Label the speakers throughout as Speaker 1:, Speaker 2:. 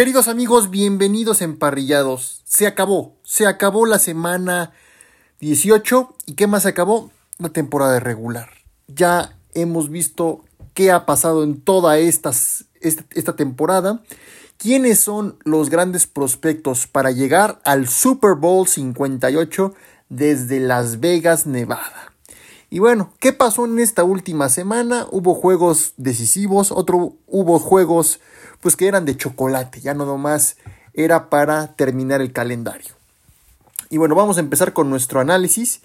Speaker 1: Queridos amigos, bienvenidos emparrillados. Se acabó, se acabó la semana 18 y ¿qué más se acabó? La temporada regular. Ya hemos visto qué ha pasado en toda esta, esta temporada. ¿Quiénes son los grandes prospectos para llegar al Super Bowl 58 desde Las Vegas, Nevada? Y bueno, ¿qué pasó en esta última semana? Hubo juegos decisivos, otro hubo juegos pues que eran de chocolate, ya no nomás era para terminar el calendario. Y bueno, vamos a empezar con nuestro análisis.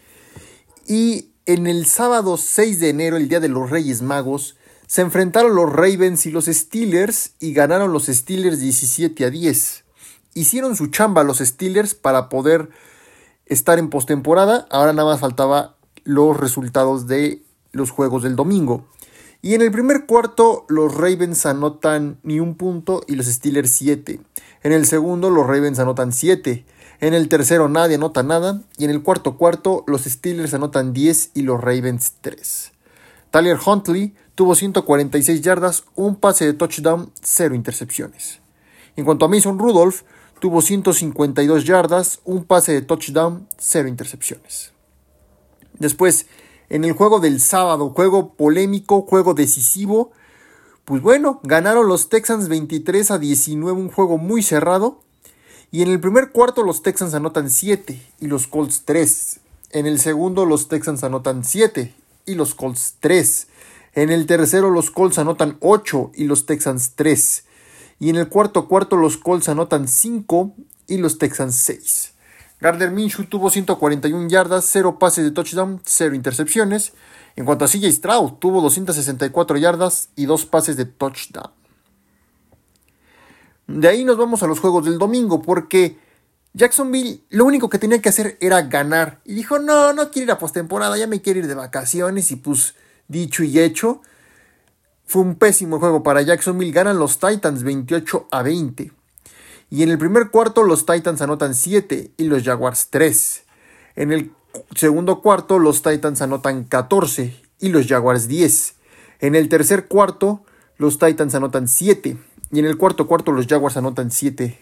Speaker 1: Y en el sábado 6 de enero, el día de los Reyes Magos, se enfrentaron los Ravens y los Steelers y ganaron los Steelers 17 a 10. Hicieron su chamba los Steelers para poder estar en postemporada. Ahora nada más faltaba los resultados de los juegos del domingo. Y en el primer cuarto los Ravens anotan ni un punto y los Steelers 7. En el segundo los Ravens anotan 7. En el tercero nadie anota nada. Y en el cuarto cuarto los Steelers anotan 10 y los Ravens 3. Tyler Huntley tuvo 146 yardas, un pase de touchdown, 0 intercepciones. En cuanto a Mason Rudolph, tuvo 152 yardas, un pase de touchdown, 0 intercepciones. Después, en el juego del sábado, juego polémico, juego decisivo, pues bueno, ganaron los Texans 23 a 19, un juego muy cerrado. Y en el primer cuarto los Texans anotan 7 y los Colts 3. En el segundo los Texans anotan 7 y los Colts 3. En el tercero los Colts anotan 8 y los Texans 3. Y en el cuarto cuarto los Colts anotan 5 y los Texans 6. Gardner Minshew tuvo 141 yardas, 0 pases de touchdown, 0 intercepciones. En cuanto a CJ Stroud, tuvo 264 yardas y 2 pases de touchdown. De ahí nos vamos a los juegos del domingo, porque Jacksonville lo único que tenía que hacer era ganar. Y dijo, no, no quiero ir a postemporada, ya me quiero ir de vacaciones. Y pues, dicho y hecho, fue un pésimo juego para Jacksonville. Ganan los Titans 28 a 20. Y en el primer cuarto los Titans anotan 7 y los Jaguars 3. En el segundo cuarto los Titans anotan 14 y los Jaguars 10. En el tercer cuarto los Titans anotan 7 y en el cuarto cuarto los Jaguars anotan 7.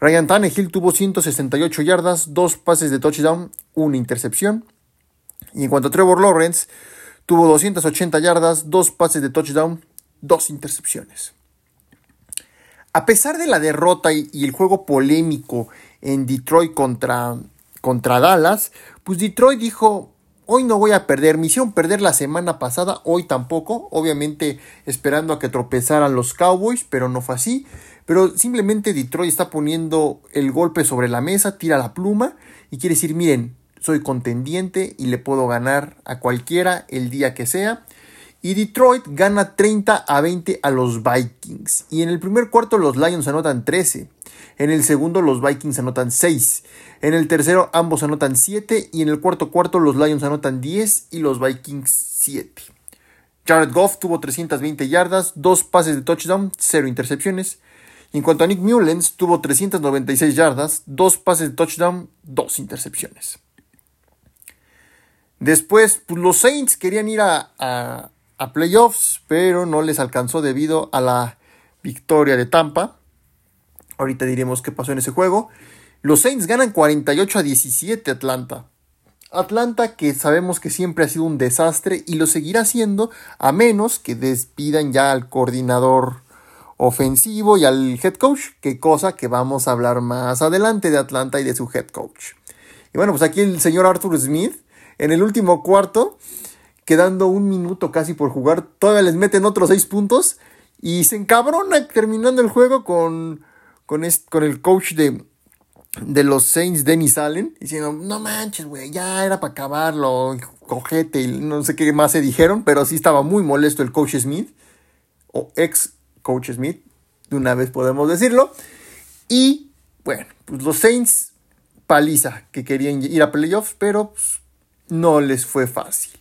Speaker 1: Ryan Tannehill tuvo 168 yardas, 2 pases de touchdown, una intercepción. Y en cuanto a Trevor Lawrence, tuvo 280 yardas, 2 pases de touchdown, 2 intercepciones. A pesar de la derrota y, el juego polémico en Detroit contra, contra Dallas, pues Detroit dijo, hoy no voy a perder. Hicieron perder la semana pasada, hoy tampoco. Obviamente esperando a que tropezaran los Cowboys, pero no fue así. Pero simplemente Detroit está poniendo el golpe sobre la mesa, tira la pluma y quiere decir, miren, soy contendiente y le puedo ganar a cualquiera el día que sea. Y Detroit gana 30 a 20 a los Vikings. Y en el primer cuarto los Lions anotan 13. En el segundo los Vikings anotan 6. En el tercero ambos anotan 7. Y en el cuarto cuarto los Lions anotan 10 y los Vikings 7. Jared Goff tuvo 320 yardas, 2 pases de touchdown, 0 intercepciones. Y en cuanto a Nick Mullens, tuvo 396 yardas, 2 pases de touchdown, 2 intercepciones. Después, pues, los Saints querían ir a a playoffs, pero no les alcanzó debido a la victoria de Tampa. Ahorita diremos qué pasó en ese juego. Los Saints ganan 48 a 17 Atlanta. Atlanta que sabemos que siempre ha sido un desastre y lo seguirá siendo a menos que despidan ya al coordinador ofensivo y al head coach, que cosa que vamos a hablar más adelante de Atlanta y de su head coach. Y bueno, pues aquí el señor Arthur Smith en el último cuarto quedando un minuto casi por jugar, todavía les meten otros seis puntos y se encabrona terminando el juego con, con, con el coach de, de los Saints, Dennis Allen, diciendo, no manches, güey, ya era para acabarlo, cojete, y no sé qué más se dijeron, pero sí estaba muy molesto el coach Smith, o ex coach Smith, de una vez podemos decirlo, y bueno, pues los Saints, paliza, que querían ir a playoffs, pero pues, no les fue fácil.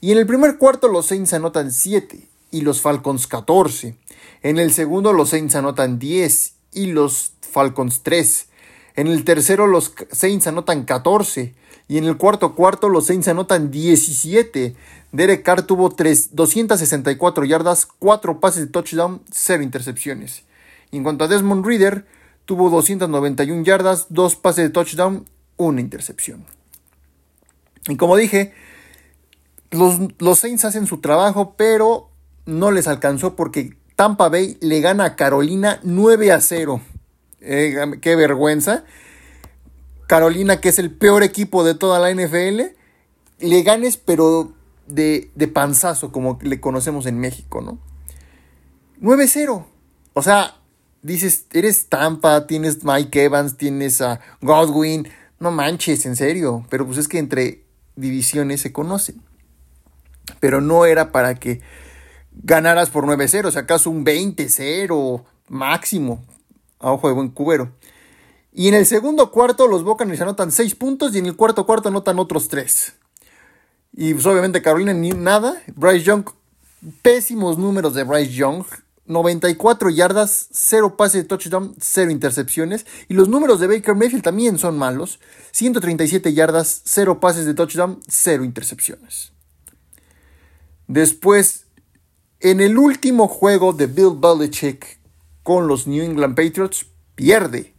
Speaker 1: Y en el primer cuarto los Saints anotan 7 y los Falcons 14. En el segundo los Saints anotan 10 y los Falcons 3. En el tercero los Saints anotan 14 y en el cuarto cuarto los Saints anotan 17. Derek Carr tuvo 3, 264 yardas, 4 pases de touchdown, 0 intercepciones. Y en cuanto a Desmond Reader, tuvo 291 yardas, dos pases de touchdown, una intercepción. Y como dije, los, los Saints hacen su trabajo, pero no les alcanzó porque Tampa Bay le gana a Carolina 9 a 0. Eh, qué vergüenza. Carolina, que es el peor equipo de toda la NFL, le ganes, pero de, de panzazo, como le conocemos en México, ¿no? 9-0. O sea, dices, eres Tampa, tienes Mike Evans, tienes a Godwin. No manches, en serio. Pero pues es que entre divisiones se conocen. Pero no era para que ganaras por 9-0, o sea, acaso un 20-0 máximo, a ojo de buen cubero. Y en el segundo cuarto los Buccaneers anotan 6 puntos y en el cuarto cuarto anotan otros 3. Y pues obviamente Carolina ni nada. Bryce Young, pésimos números de Bryce Young. 94 yardas, 0 pases de touchdown, 0 intercepciones. Y los números de Baker Mayfield también son malos. 137 yardas, 0 pases de touchdown, 0 intercepciones. Después, en el último juego de Bill Belichick con los New England Patriots, pierde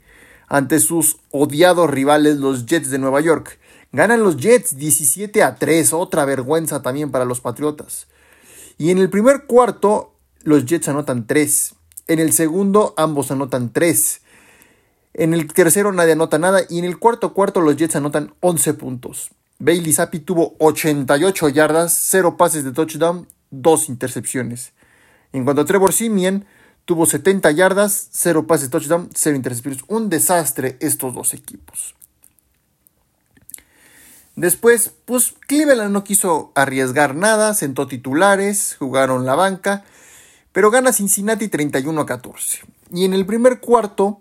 Speaker 1: ante sus odiados rivales los Jets de Nueva York. Ganan los Jets 17 a 3, otra vergüenza también para los Patriotas. Y en el primer cuarto, los Jets anotan 3. En el segundo, ambos anotan 3. En el tercero, nadie anota nada. Y en el cuarto cuarto, los Jets anotan 11 puntos. Bailey Zappi tuvo 88 yardas, 0 pases de touchdown, 2 intercepciones. En cuanto a Trevor Simeon, tuvo 70 yardas, 0 pases de touchdown, 0 intercepciones. Un desastre estos dos equipos. Después, pues Cleveland no quiso arriesgar nada, sentó titulares, jugaron la banca, pero gana Cincinnati 31 a 14. Y en el primer cuarto,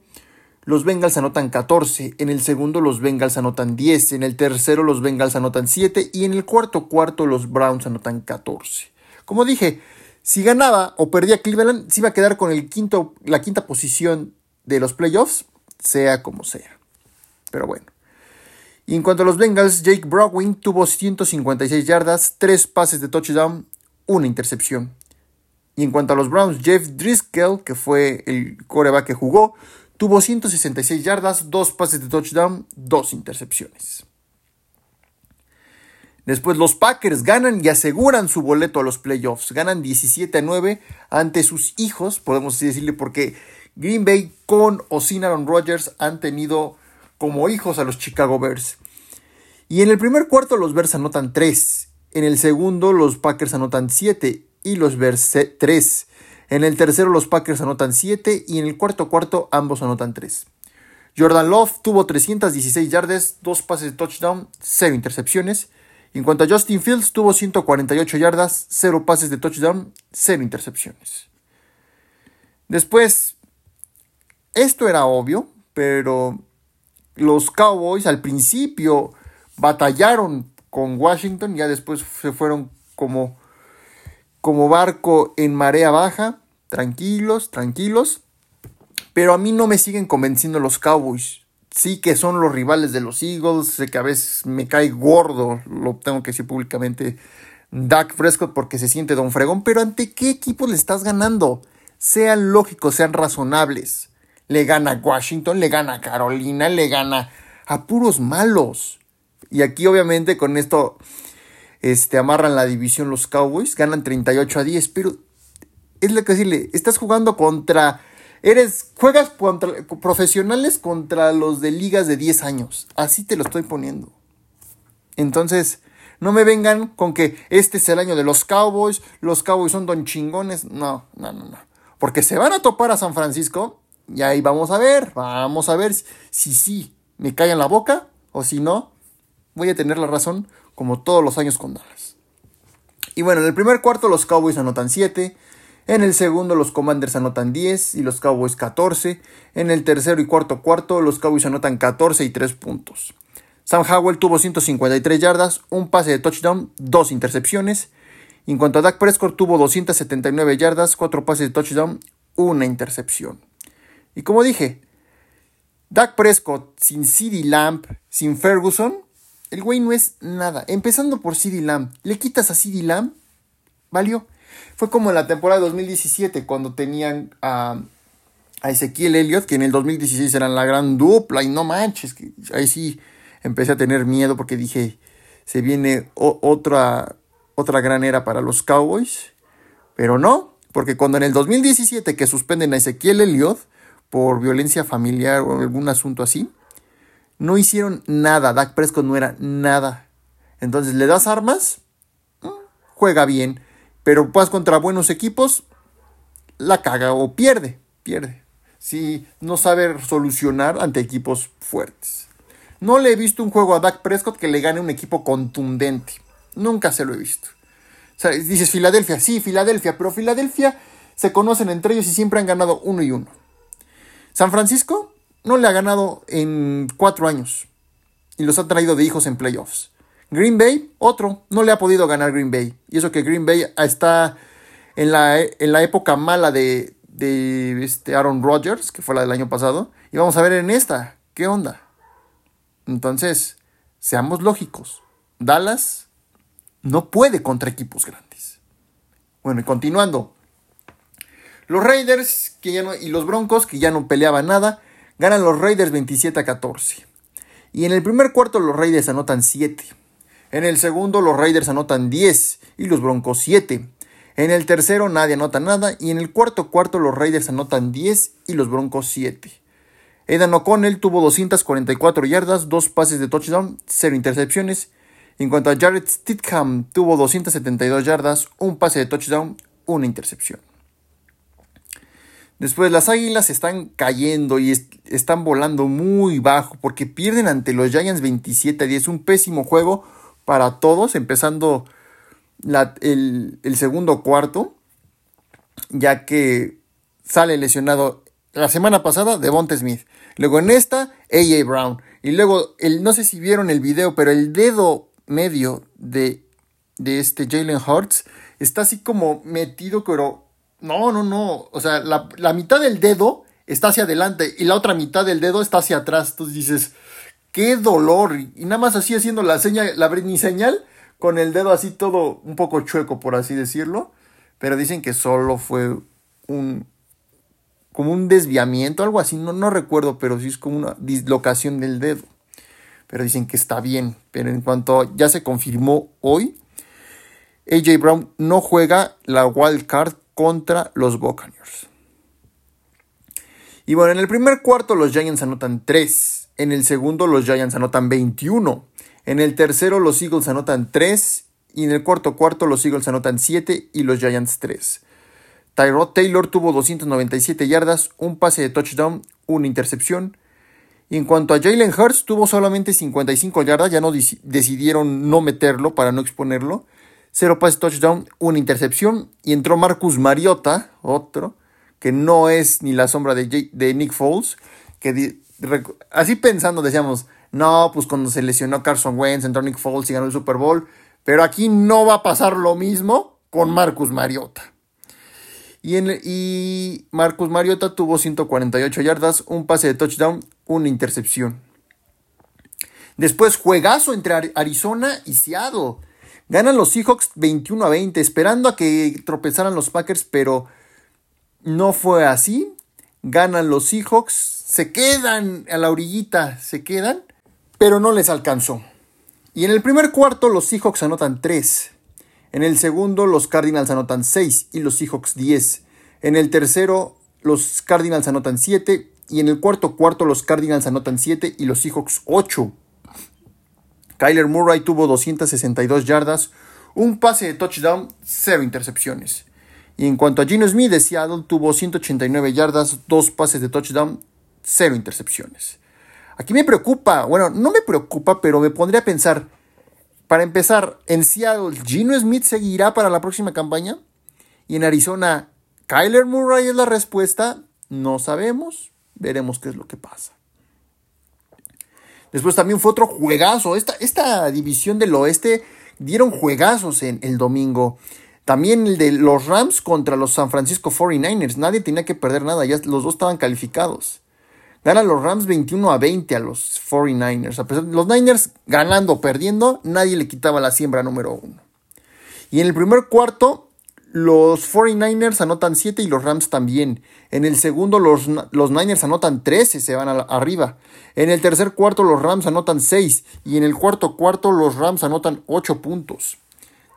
Speaker 1: los Bengals anotan 14, en el segundo los Bengals anotan 10, en el tercero los Bengals anotan 7 y en el cuarto cuarto los Browns anotan 14. Como dije, si ganaba o perdía Cleveland, se iba a quedar con el quinto, la quinta posición de los playoffs, sea como sea. Pero bueno. Y en cuanto a los Bengals, Jake Browning tuvo 156 yardas, 3 pases de touchdown, una intercepción. Y en cuanto a los Browns, Jeff Driscoll, que fue el coreback que jugó, Tuvo 166 yardas, 2 pases de touchdown, 2 intercepciones. Después los Packers ganan y aseguran su boleto a los playoffs. Ganan 17 a 9 ante sus hijos, podemos decirle, porque Green Bay con o sin Aaron Rodgers han tenido como hijos a los Chicago Bears. Y en el primer cuarto los Bears anotan 3. En el segundo los Packers anotan 7 y los Bears 3. En el tercero los Packers anotan 7 y en el cuarto cuarto ambos anotan 3. Jordan Love tuvo 316 yardas, 2 pases de touchdown, 0 intercepciones. En cuanto a Justin Fields, tuvo 148 yardas, 0 pases de touchdown, 0 intercepciones. Después, esto era obvio, pero los Cowboys al principio batallaron con Washington, ya después se fueron como como barco en marea baja, tranquilos, tranquilos. Pero a mí no me siguen convenciendo los Cowboys. Sí que son los rivales de los Eagles, sé que a veces me cae gordo, lo tengo que decir públicamente, Dak Prescott porque se siente don fregón, pero ¿ante qué equipo le estás ganando? Sean lógicos, sean razonables. Le gana Washington, le gana Carolina, le gana a puros malos. Y aquí obviamente con esto este, amarran la división los Cowboys, ganan 38 a 10, pero es lo que decirle, estás jugando contra, eres, juegas contra profesionales contra los de ligas de 10 años, así te lo estoy poniendo. Entonces, no me vengan con que este es el año de los Cowboys, los Cowboys son don chingones, no, no, no, no, porque se van a topar a San Francisco y ahí vamos a ver, vamos a ver si sí me en la boca o si no, voy a tener la razón como todos los años con Dallas. Y bueno, en el primer cuarto los Cowboys anotan 7, en el segundo los Commanders anotan 10 y los Cowboys 14, en el tercero y cuarto cuarto los Cowboys anotan 14 y 3 puntos. Sam Howell tuvo 153 yardas, un pase de touchdown, dos intercepciones. En cuanto a Dak Prescott tuvo 279 yardas, cuatro pases de touchdown, una intercepción. Y como dije, Dak Prescott sin CD Lamp, sin Ferguson, el güey no es nada. Empezando por CD Lamb. Le quitas a CD Lamb. Valió. Fue como en la temporada 2017 cuando tenían a a Ezequiel Elliott, que en el 2016 eran la gran dupla, y no manches, que ahí sí empecé a tener miedo porque dije, se viene otra, otra gran era para los Cowboys, pero no, porque cuando en el 2017 que suspenden a Ezequiel Elliott por violencia familiar o algún asunto así, no hicieron nada, Dak Prescott no era nada. Entonces le das armas, mm, juega bien, pero vas contra buenos equipos, la caga o pierde, pierde si no sabe solucionar ante equipos fuertes. No le he visto un juego a Dak Prescott que le gane un equipo contundente. Nunca se lo he visto. O sea, dices Filadelfia, sí, Filadelfia, pero Filadelfia se conocen entre ellos y siempre han ganado uno y uno. San Francisco no le ha ganado en cuatro años y los ha traído de hijos en playoffs. Green Bay, otro, no le ha podido ganar Green Bay. Y eso que Green Bay está en la, en la época mala de, de este Aaron Rodgers, que fue la del año pasado, y vamos a ver en esta, ¿qué onda? Entonces, seamos lógicos, Dallas no puede contra equipos grandes. Bueno, y continuando, los Raiders que ya no, y los Broncos, que ya no peleaban nada, ganan los Raiders 27 a 14. Y en el primer cuarto los Raiders anotan 7. En el segundo los Raiders anotan 10 y los Broncos 7. En el tercero nadie anota nada y en el cuarto cuarto los Raiders anotan 10 y los Broncos 7. Edan O'Connell tuvo 244 yardas, 2 pases de touchdown, 0 intercepciones. En cuanto a Jared Stidham, tuvo 272 yardas, un pase de touchdown, una intercepción. Después las Águilas están cayendo y están volando muy bajo porque pierden ante los Giants 27 a 10. Un pésimo juego para todos, empezando el, segundo cuarto, ya que sale lesionado la semana pasada Devonta Smith. Luego en esta, AJ Brown. Y luego, el, no sé si vieron el video, pero el dedo medio de, de este Jalen Hurts está así como metido, pero no, no, no. O sea, la, la, mitad del dedo está hacia adelante y la otra mitad del dedo está hacia atrás. Entonces dices, qué dolor. Y nada más así haciendo la señal, la ni señal, con el dedo así todo un poco chueco, por así decirlo. Pero dicen que solo fue un. como un desviamiento, algo así. No, no recuerdo, pero sí es como una dislocación del dedo. Pero dicen que está bien. Pero en cuanto ya se confirmó hoy, AJ Brown no juega la wild card contra los Buccaneers. Y bueno, en el primer cuarto los Giants anotan 3. En el segundo los Giants anotan 21. En el tercero los Eagles anotan 3 y en el cuarto cuarto los Eagles anotan 7 y los Giants 3. Tyrod Taylor tuvo 297 yardas, un pase de touchdown, una intercepción. Y en cuanto a Jalen Hurts, tuvo solamente 55 yardas, ya no decidieron no meterlo para no exponerlo. Cero pase touchdown, una intercepción. Y entró Marcus Mariota, otro, que no es ni la sombra de, de Nick Foles. Que así pensando decíamos, no, pues cuando se lesionó Carson Wentz, entró Nick Foles y ganó el Super Bowl. Pero aquí no va a pasar lo mismo con Marcus Mariota. Y, en, y Marcus Mariota tuvo 148 yardas, un pase de touchdown, una intercepción. Después, juegazo entre Arizona y Seattle. Ganan los Seahawks 21 a 20, esperando a que tropezaran los Packers, pero no fue así. Ganan los Seahawks, se quedan a la orillita, se quedan pero no les alcanzó. Y en el primer cuarto los Seahawks anotan 3. En el segundo los Cardinals anotan 6 y los Seahawks 10. En el tercero los Cardinals anotan 7 y en el cuarto cuarto los Cardinals anotan 7 y los Seahawks 8. Kyler Murray tuvo 262 yardas, un pase de touchdown, 0 intercepciones. Y en cuanto a Gino Smith de Seattle, tuvo 189 yardas, 2 pases de touchdown, 0 intercepciones. Aquí me preocupa, bueno, no me preocupa, pero me pondría a pensar, para empezar, en Seattle, ¿Gino Smith seguirá para la próxima campaña? Y en Arizona, ¿Kyler Murray es la respuesta? No sabemos, veremos qué es lo que pasa. Después también fue otro juegazo. Esta, esta división del oeste dieron juegazos en el domingo. También el de los Rams contra los San Francisco 49ers. Nadie tenía que perder nada, ya los dos estaban calificados. Ganan los Rams 21 a 20 a los 49ers. A pesar de los Niners ganando o perdiendo, nadie le quitaba la siembra número uno. Y en el primer cuarto, los 49ers anotan 7 y los Rams también. En el segundo los, los Niners anotan 13, se van arriba. En el tercer cuarto los Rams anotan 6 y en el cuarto cuarto los Rams anotan 8 puntos.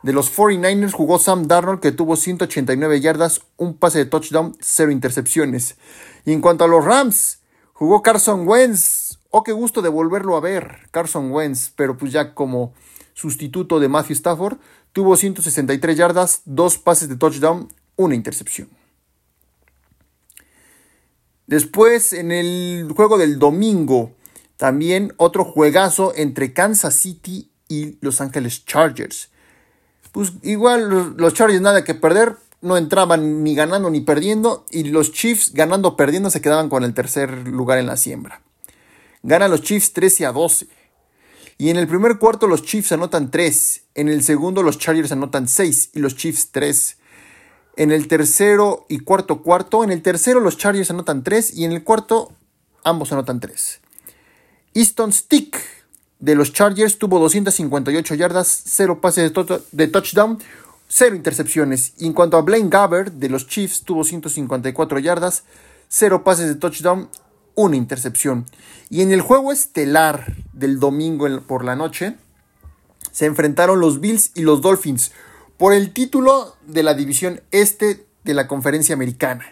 Speaker 1: De los 49ers jugó Sam Darnold que tuvo 189 yardas, un pase de touchdown, 0 intercepciones. Y en cuanto a los Rams, jugó Carson Wentz. Oh, qué gusto de volverlo a ver, Carson Wentz, pero pues ya como sustituto de Matthew Stafford, tuvo 163 yardas, dos pases de touchdown, una intercepción. Después, en el juego del domingo, también otro juegazo entre Kansas City y Los Ángeles Chargers. Pues igual los Chargers nada que perder, no entraban ni ganando ni perdiendo y los Chiefs ganando o perdiendo se quedaban con el tercer lugar en la siembra. Ganan los Chiefs 13 a 12. Y en el primer cuarto los Chiefs anotan 3, en el segundo los Chargers anotan 6 y los Chiefs 3. En el tercero y cuarto cuarto, en el tercero los Chargers anotan 3 y en el cuarto ambos anotan 3. Easton Stick de los Chargers tuvo 258 yardas, 0 pases de, touchdown, 0 intercepciones. Y en cuanto a Blaine Gabbert de los Chiefs tuvo 154 yardas, 0 pases de touchdown una intercepción. Y en el juego estelar del domingo por la noche, se enfrentaron los Bills y los Dolphins por el título de la división este de la conferencia americana.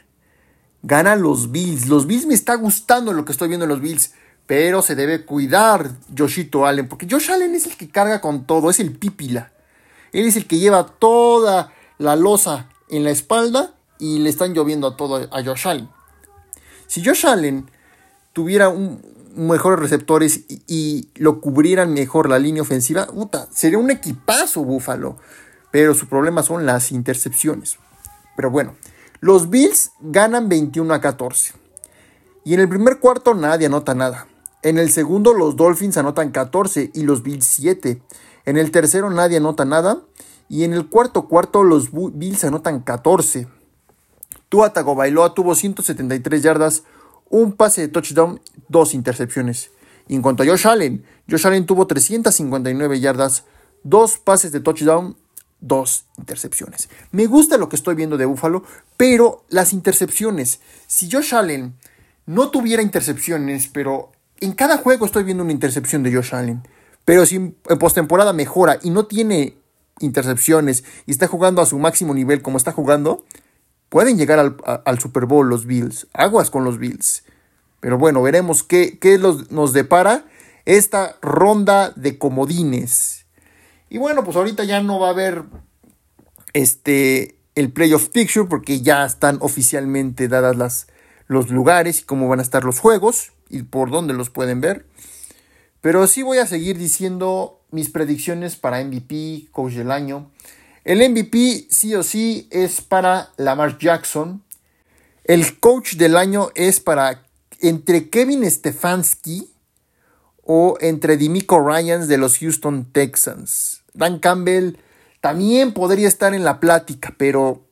Speaker 1: Ganan los Bills. Los Bills me está gustando lo que estoy viendo en los Bills. Pero se debe cuidar Joshito Allen. Porque Josh Allen es el que carga con todo. Es el pípila. Él es el que lleva toda la losa en la espalda. Y le están lloviendo a todo a Josh Allen. Si Josh Allen tuviera mejores receptores y, lo cubrieran mejor la línea ofensiva, sería un equipazo Búfalo. Pero su problema son las intercepciones. Pero bueno, los Bills ganan 21 a 14. Y en el primer cuarto nadie anota nada. En el segundo los Dolphins anotan 14 y los Bills 7. En el tercero nadie anota nada. Y en el cuarto cuarto los Bills anotan 14. Tua Tagovailoa tuvo 173 yardas, un pase de touchdown, dos intercepciones. Y en cuanto a Josh Allen, Josh Allen tuvo 359 yardas, dos pases de touchdown, dos intercepciones. Me gusta lo que estoy viendo de Buffalo, pero las intercepciones, si Josh Allen no tuviera intercepciones, pero en cada juego estoy viendo una intercepción de Josh Allen, pero si en postemporada mejora y no tiene intercepciones y está jugando a su máximo nivel como está jugando, Pueden llegar al, Super Bowl los Bills. Aguas con los Bills. Pero bueno, veremos qué, nos depara esta ronda de comodines. Y bueno, pues ahorita ya no va a haber este, el playoff picture porque ya están oficialmente dadas las, los lugares y cómo van a estar los juegos y por dónde los pueden ver. Pero sí voy a seguir diciendo mis predicciones para MVP, coach del año. El MVP sí o sí es para Lamar Jackson. El coach del año es para entre Kevin Stefanski o entre Dimico Ryans de los Houston Texans. Dan Campbell también podría estar en la plática, pero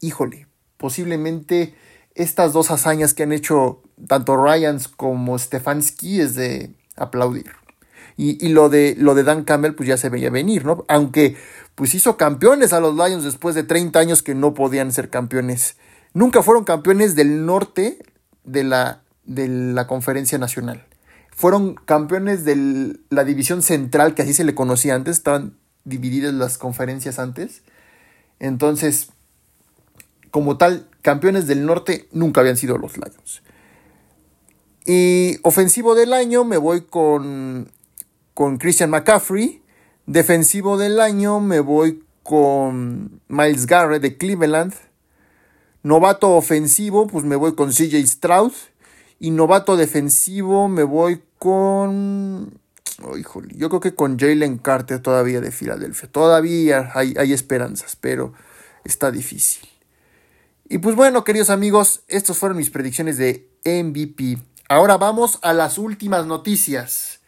Speaker 1: híjole, posiblemente estas dos hazañas que han hecho tanto Ryans como Stefanski es de aplaudir. Y, lo, de, lo de Dan Campbell pues ya se veía venir, ¿no? Aunque pues hizo campeones a los Lions después de 30 años que no podían ser campeones. Nunca fueron campeones del norte de la, de la conferencia nacional. Fueron campeones de la división central, que así se le conocía antes, estaban divididas las conferencias antes. Entonces, como tal, campeones del norte nunca habían sido los Lions. Y ofensivo del año me voy con, con Christian McCaffrey Defensivo del año me voy con Miles Garrett de Cleveland. Novato ofensivo, pues me voy con CJ Stroud. Y novato defensivo me voy con... Oh, yo creo que con Jalen Carter todavía de Filadelfia. Todavía hay, hay esperanzas, pero está difícil. Y pues bueno, queridos amigos, estas fueron mis predicciones de MVP. Ahora vamos a las últimas noticias.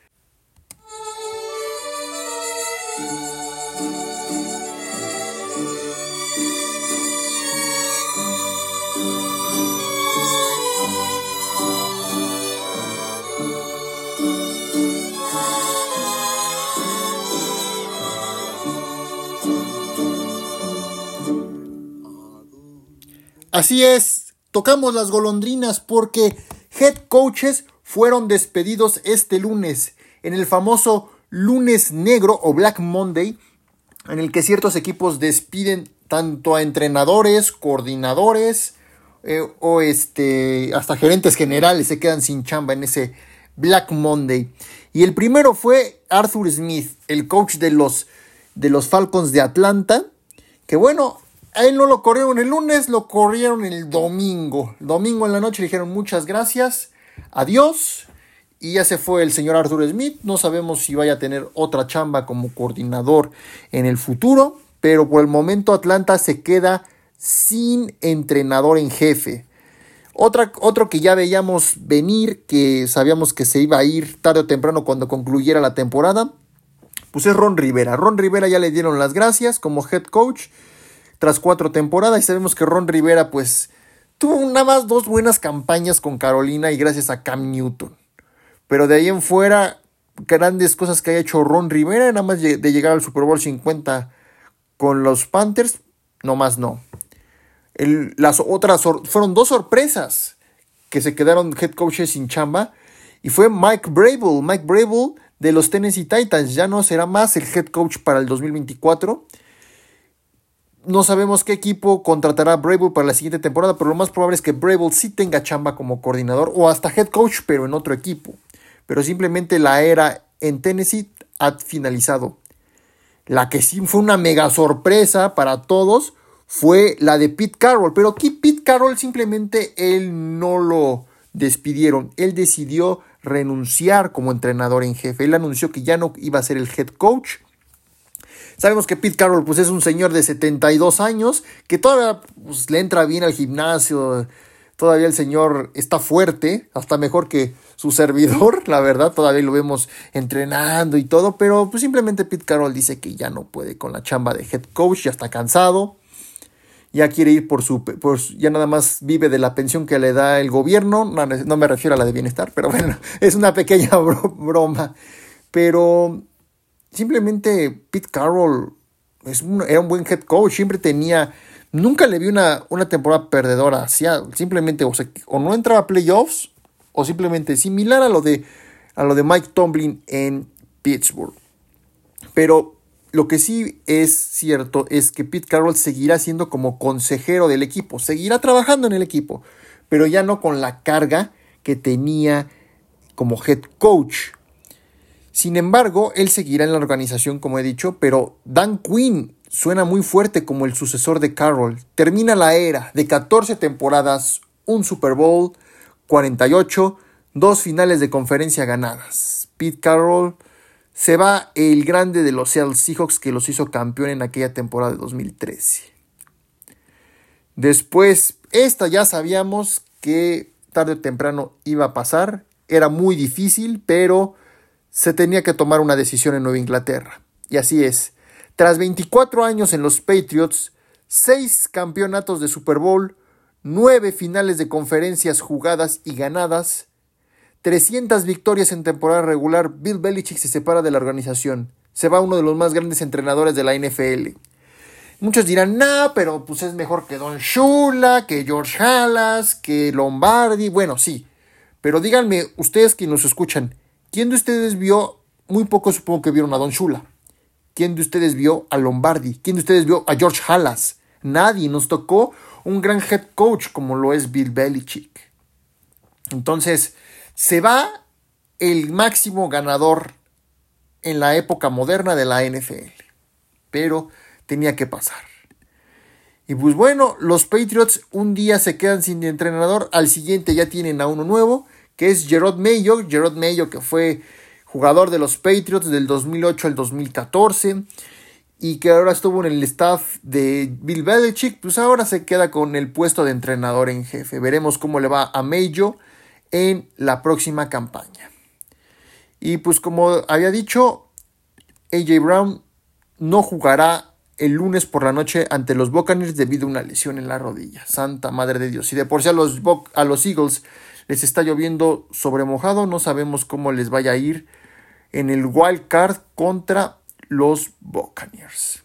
Speaker 1: Así es, tocamos las golondrinas porque head coaches fueron despedidos este lunes en el famoso lunes negro o Black Monday, en el que ciertos equipos despiden tanto a entrenadores, coordinadores eh, o este, hasta gerentes generales se quedan sin chamba en ese Black Monday. Y el primero fue Arthur Smith, el coach de los, de los Falcons de Atlanta, que bueno, a él no lo corrieron el lunes, lo corrieron el domingo. Domingo en la noche le dijeron muchas gracias, adiós. Y ya se fue el señor Arthur Smith. No sabemos si vaya a tener otra chamba como coordinador en el futuro. Pero por el momento Atlanta se queda sin entrenador en jefe. Otra, otro que ya veíamos venir, que sabíamos que se iba a ir tarde o temprano cuando concluyera la temporada, pues es Ron Rivera. Ron Rivera ya le dieron las gracias como head coach tras cuatro temporadas y sabemos que Ron Rivera pues tuvo nada más dos buenas campañas con Carolina y gracias a Cam Newton. Pero de ahí en fuera, grandes cosas que haya hecho Ron Rivera, nada más de llegar al Super Bowl 50 con los Panthers, no más no. las otras fueron dos sorpresas que se quedaron head coaches sin chamba y fue Mike Brable, Mike Brable de los Tennessee Titans, ya no será más el head coach para el 2024 no sabemos qué equipo contratará a para la siguiente temporada, pero lo más probable es que Brable sí tenga chamba como coordinador o hasta head coach, pero en otro equipo. Pero simplemente la era en Tennessee ha finalizado. La que sí fue una mega sorpresa para todos fue la de Pete Carroll, pero aquí Pete Carroll simplemente él no lo despidieron, él decidió renunciar como entrenador en jefe, él anunció que ya no iba a ser el head coach Sabemos que Pete Carroll pues, es un señor de 72 años que todavía pues, le entra bien al gimnasio. Todavía el señor está fuerte, hasta mejor que su servidor, la verdad, todavía lo vemos entrenando y todo, pero pues simplemente Pete Carroll dice que ya no puede con la chamba de head coach, ya está cansado, ya quiere ir por su, ya nada más vive de la pensión que le da el gobierno, no, no me refiero a la de bienestar, pero bueno, es una pequeña broma, pero simplemente Pete Carroll es era un buen head coach, siempre tenía, nunca le vi una, una temporada perdedora, hacía simplemente o, o, no entraba a playoffs o simplemente similar a lo de, a lo de Mike Tomlin en Pittsburgh. Pero lo que sí es cierto es que Pete Carroll seguirá siendo como consejero del equipo, seguirá trabajando en el equipo, pero ya no con la carga que tenía como head coach. Sin embargo, él seguirá en la organización, como he dicho, pero Dan Quinn suena muy fuerte como el sucesor de Carroll. Termina la era de 14 temporadas, un Super Bowl, 48, dos finales de conferencia ganadas. Pete Carroll se va el grande de los Seattle Seahawks que los hizo campeón en aquella temporada de 2013. Después, esta ya sabíamos que tarde o temprano iba a pasar. Era muy difícil, pero se tenía que tomar una decisión en Nueva Inglaterra. Y así es. Tras 24 años en los Patriots, 6 campeonatos de Super Bowl, 9 finales de conferencias jugadas y ganadas, 300 victorias en temporada regular, Bill Belichick se separa de la organización. Se va uno de los más grandes entrenadores de la NFL. Muchos dirán, no, pero pues es mejor que Don Shula, que George Halas, que Lombardi. Bueno, sí. Pero díganme, ustedes que nos escuchan, ¿Quién de ustedes vio, muy poco supongo que vieron a Don Shula? ¿Quién de ustedes vio a Lombardi? ¿Quién de ustedes vio a George Halas? Nadie. Nos tocó un gran head coach como lo es Bill Belichick. Entonces, se va el máximo ganador en la época moderna de la NFL. Pero tenía que pasar. Y pues bueno, los Patriots un día se quedan sin entrenador, al siguiente ya tienen a uno nuevo que es Gerard Mayo. Gerard Mayo que fue jugador de los Patriots del 2008 al 2014 y que ahora estuvo en el staff de Bill Belichick, pues ahora se queda con el puesto de entrenador en jefe. Veremos cómo le va a Mayo en la próxima campaña. Y pues como había dicho, AJ Brown no jugará el lunes por la noche ante los Buccaneers debido a una lesión en la rodilla. Santa madre de Dios. Y de por sí a los, a los Eagles les está lloviendo sobre mojado, no sabemos cómo les vaya a ir en el wild card contra los Buccaneers.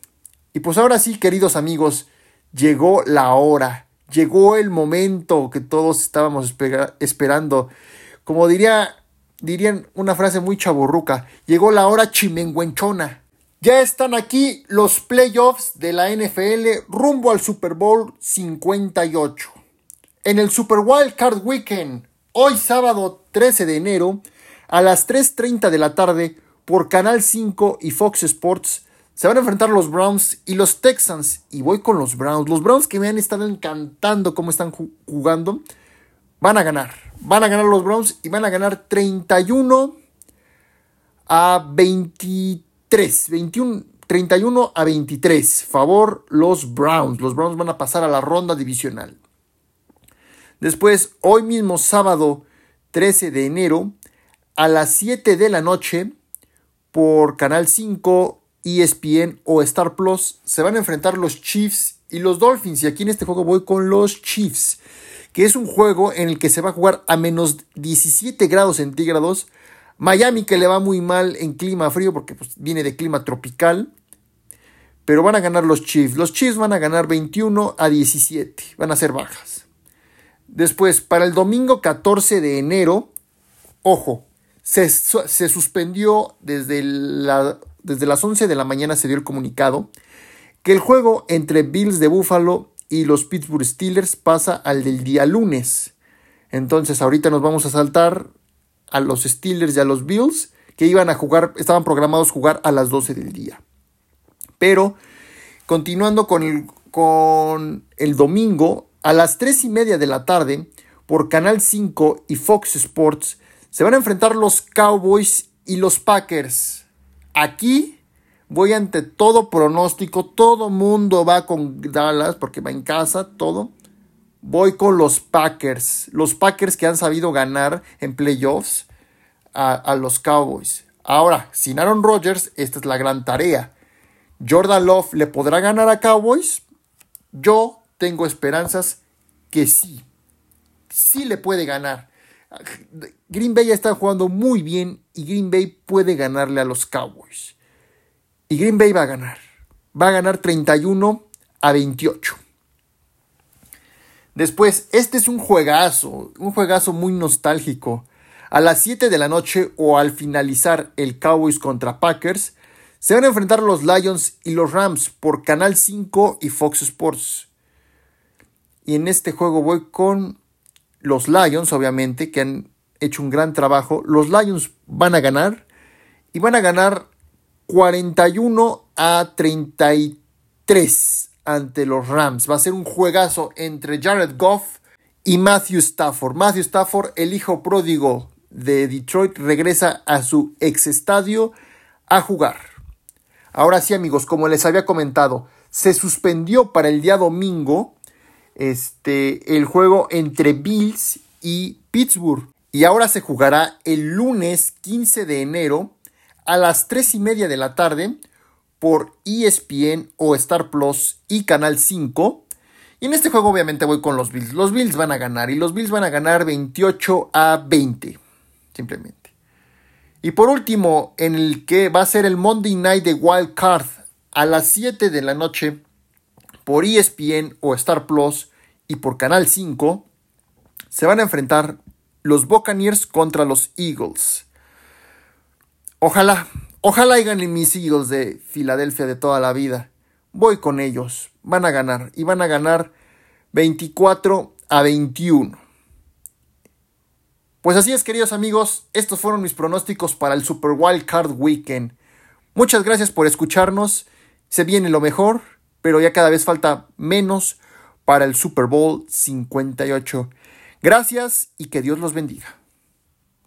Speaker 1: Y pues ahora sí, queridos amigos, llegó la hora, Llegó el momento que todos estábamos esperando. Como diría, dirían una frase muy chaburruca, llegó la hora chimenguenchona. Ya están aquí los playoffs de la NFL rumbo al Super Bowl 58. En el Super Wild Card Weekend, hoy sábado 13 de enero, a las 3.30 de la tarde, por Canal 5 y Fox Sports, se van a enfrentar los Browns y los Texans. Y voy con los Browns. Los Browns que me han estado encantando cómo están jugando. Van a ganar. Van a ganar los Browns y van a ganar 31 a 23. 21, 31 a 23. Favor los Browns. Los Browns van a pasar a la ronda divisional. Después, hoy mismo sábado 13 de enero, a las 7 de la noche, por Canal 5 ESPN o Star Plus se van a enfrentar los Chiefs y los Dolphins. Y aquí en este juego voy con los Chiefs, que es un juego en el que se va a jugar a menos 17 grados centígrados. Miami que le va muy mal en clima frío porque pues, viene de clima tropical. Pero van a ganar los Chiefs. Los Chiefs van a ganar 21 a 17. Van a ser bajas. Después, para el domingo 14 de enero, ojo, se, se suspendió desde la desde las 11 de la mañana se dio el comunicado que el juego entre Bills de Buffalo y los Pittsburgh Steelers pasa al del día lunes. Entonces ahorita nos vamos a saltar a los Steelers y a los Bills que iban a jugar, estaban programados jugar a las 12 del día. Pero continuando con el, con el domingo, a las 3 y media de la tarde, por Canal 5 y Fox Sports, se van a enfrentar los Cowboys y los Packers. Aquí voy ante todo pronóstico, todo mundo va con Dallas porque va en casa, todo. Voy con los Packers, los Packers que han sabido ganar en playoffs a, a los Cowboys. Ahora, sin Aaron Rodgers, esta es la gran tarea. ¿Jordan Love le podrá ganar a Cowboys? Yo tengo esperanzas que sí. Sí le puede ganar. Green Bay está jugando muy bien y Green Bay puede ganarle a los Cowboys. Y Green Bay va a ganar. Va a ganar 31 a 28. Después, este es un juegazo, un juegazo muy nostálgico. A las 7 de la noche o al finalizar el Cowboys contra Packers, se van a enfrentar los Lions y los Rams por Canal 5 y Fox Sports. Y en este juego voy con los Lions, obviamente, que han hecho un gran trabajo. Los Lions van a ganar y van a ganar 41 a 33 ante los Rams. Va a ser un juegazo entre Jared Goff y Matthew Stafford. Matthew Stafford, el hijo pródigo de Detroit, regresa a su ex estadio a jugar. Ahora sí, amigos, como les había comentado, se suspendió para el día domingo este, el juego entre Bills y Pittsburgh. Y ahora se jugará el lunes 15 de enero a las 3 y media de la tarde por ESPN o Star Plus y Canal 5. Y en este juego obviamente voy con los Bills. Los Bills van a ganar y los Bills van a ganar 28 a 20. Simplemente. Y por último, en el que va a ser el Monday Night de Wild Card a las 7 de la noche por ESPN o Star Plus y por Canal 5, se van a enfrentar los Buccaneers contra los Eagles. Ojalá, ojalá hagan mis Eagles de Filadelfia de toda la vida. Voy con ellos, van a ganar y van a ganar 24 a 21. Pues así es, queridos amigos, estos fueron mis pronósticos para el Super Wild Card Weekend. Muchas gracias por escucharnos. Se viene lo mejor pero ya cada vez falta menos para el Super Bowl 58. Gracias y que Dios los bendiga.